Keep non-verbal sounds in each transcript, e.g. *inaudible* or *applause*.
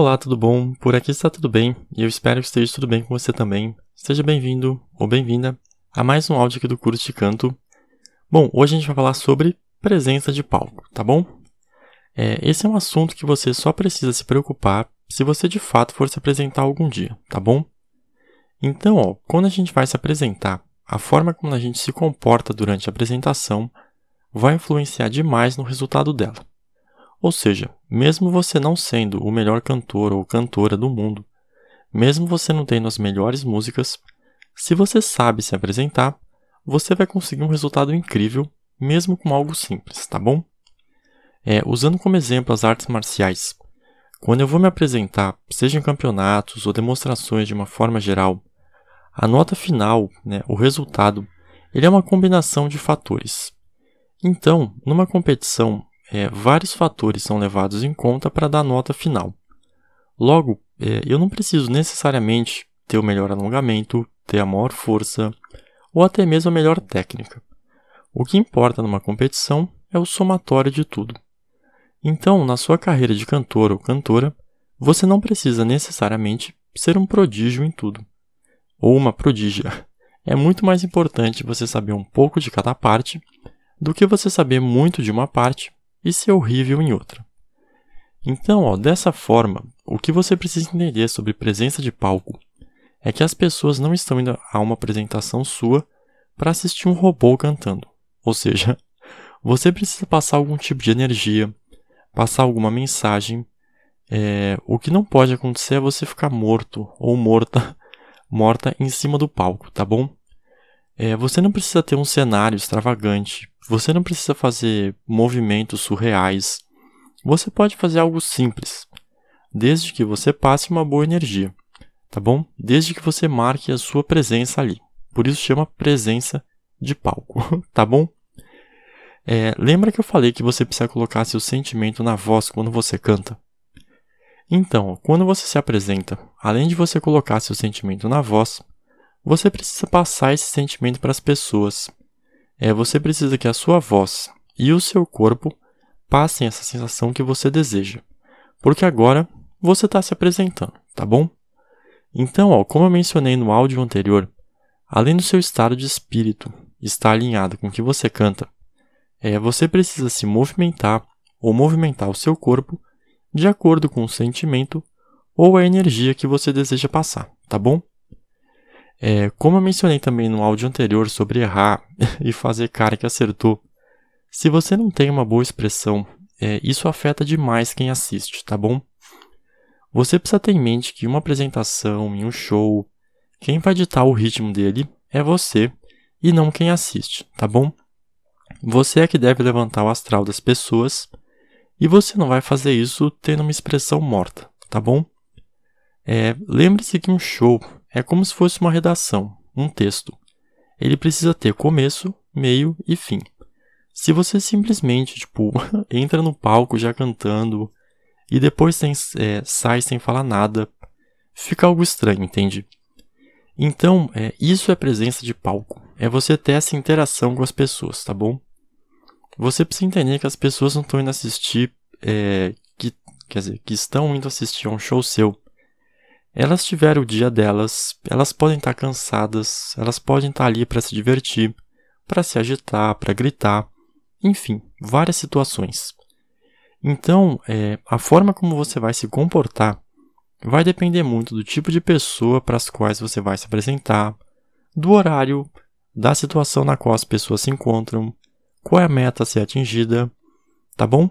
Olá, tudo bom? Por aqui está tudo bem e eu espero que esteja tudo bem com você também. Seja bem-vindo ou bem-vinda a mais um áudio aqui do curso de canto. Bom, hoje a gente vai falar sobre presença de palco, tá bom? É, esse é um assunto que você só precisa se preocupar se você de fato for se apresentar algum dia, tá bom? Então, ó, quando a gente vai se apresentar, a forma como a gente se comporta durante a apresentação vai influenciar demais no resultado dela. Ou seja, mesmo você não sendo o melhor cantor ou cantora do mundo, mesmo você não tendo as melhores músicas, se você sabe se apresentar, você vai conseguir um resultado incrível, mesmo com algo simples, tá bom? É, usando como exemplo as artes marciais, quando eu vou me apresentar, seja em campeonatos ou demonstrações de uma forma geral, a nota final, né, o resultado, ele é uma combinação de fatores. Então, numa competição, é, vários fatores são levados em conta para dar nota final. Logo, é, eu não preciso necessariamente ter o melhor alongamento, ter a maior força ou até mesmo a melhor técnica. O que importa numa competição é o somatório de tudo. Então, na sua carreira de cantor ou cantora, você não precisa necessariamente ser um prodígio em tudo, ou uma prodígia. É muito mais importante você saber um pouco de cada parte do que você saber muito de uma parte e ser horrível em outra. Então, ó, dessa forma, o que você precisa entender sobre presença de palco é que as pessoas não estão indo a uma apresentação sua para assistir um robô cantando. Ou seja, *laughs* você precisa passar algum tipo de energia, passar alguma mensagem. É, o que não pode acontecer é você ficar morto ou morta, *laughs* morta em cima do palco, tá bom? É, você não precisa ter um cenário extravagante, você não precisa fazer movimentos surreais. Você pode fazer algo simples, desde que você passe uma boa energia, tá bom? Desde que você marque a sua presença ali. Por isso chama presença de palco, *laughs* tá bom? É, lembra que eu falei que você precisa colocar seu sentimento na voz quando você canta? Então, quando você se apresenta, além de você colocar seu sentimento na voz, você precisa passar esse sentimento para as pessoas é você precisa que a sua voz e o seu corpo passem essa sensação que você deseja. Porque agora você está se apresentando, tá bom? Então, ó, como eu mencionei no áudio anterior, além do seu estado de espírito estar alinhado com o que você canta, é, você precisa se movimentar ou movimentar o seu corpo de acordo com o sentimento ou a energia que você deseja passar, tá bom? É, como eu mencionei também no áudio anterior sobre errar *laughs* e fazer cara que acertou, se você não tem uma boa expressão, é, isso afeta demais quem assiste, tá bom? Você precisa ter em mente que uma apresentação, em um show, quem vai ditar o ritmo dele é você e não quem assiste, tá bom? Você é que deve levantar o astral das pessoas e você não vai fazer isso tendo uma expressão morta, tá bom? É, Lembre-se que um show é como se fosse uma redação, um texto. Ele precisa ter começo, meio e fim. Se você simplesmente, tipo, *laughs* entra no palco já cantando e depois tem, é, sai sem falar nada, fica algo estranho, entende? Então, é, isso é presença de palco. É você ter essa interação com as pessoas, tá bom? Você precisa entender que as pessoas não estão indo assistir, é, que, quer dizer, que estão indo assistir a um show seu elas tiveram o dia delas, elas podem estar cansadas, elas podem estar ali para se divertir, para se agitar, para gritar, enfim, várias situações. Então, é, a forma como você vai se comportar vai depender muito do tipo de pessoa para as quais você vai se apresentar, do horário, da situação na qual as pessoas se encontram, qual é a meta a ser atingida, tá bom?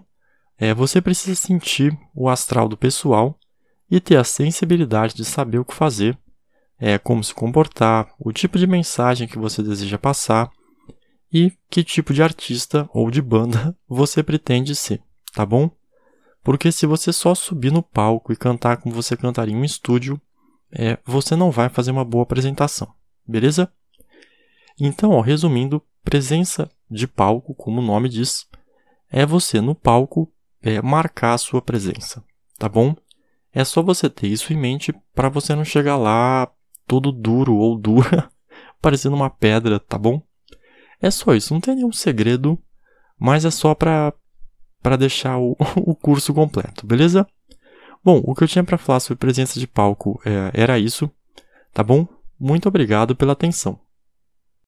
É, você precisa sentir o astral do pessoal e ter a sensibilidade de saber o que fazer, é, como se comportar, o tipo de mensagem que você deseja passar e que tipo de artista ou de banda *laughs* você pretende ser, tá bom? Porque se você só subir no palco e cantar como você cantaria em um estúdio, é, você não vai fazer uma boa apresentação, beleza? Então, ó, resumindo, presença de palco, como o nome diz, é você no palco é, marcar a sua presença, tá bom? É só você ter isso em mente para você não chegar lá todo duro ou dura, *laughs* parecendo uma pedra, tá bom? É só isso, não tem nenhum segredo, mas é só para para deixar o, *laughs* o curso completo, beleza? Bom, o que eu tinha para falar sobre presença de palco é, era isso, tá bom? Muito obrigado pela atenção.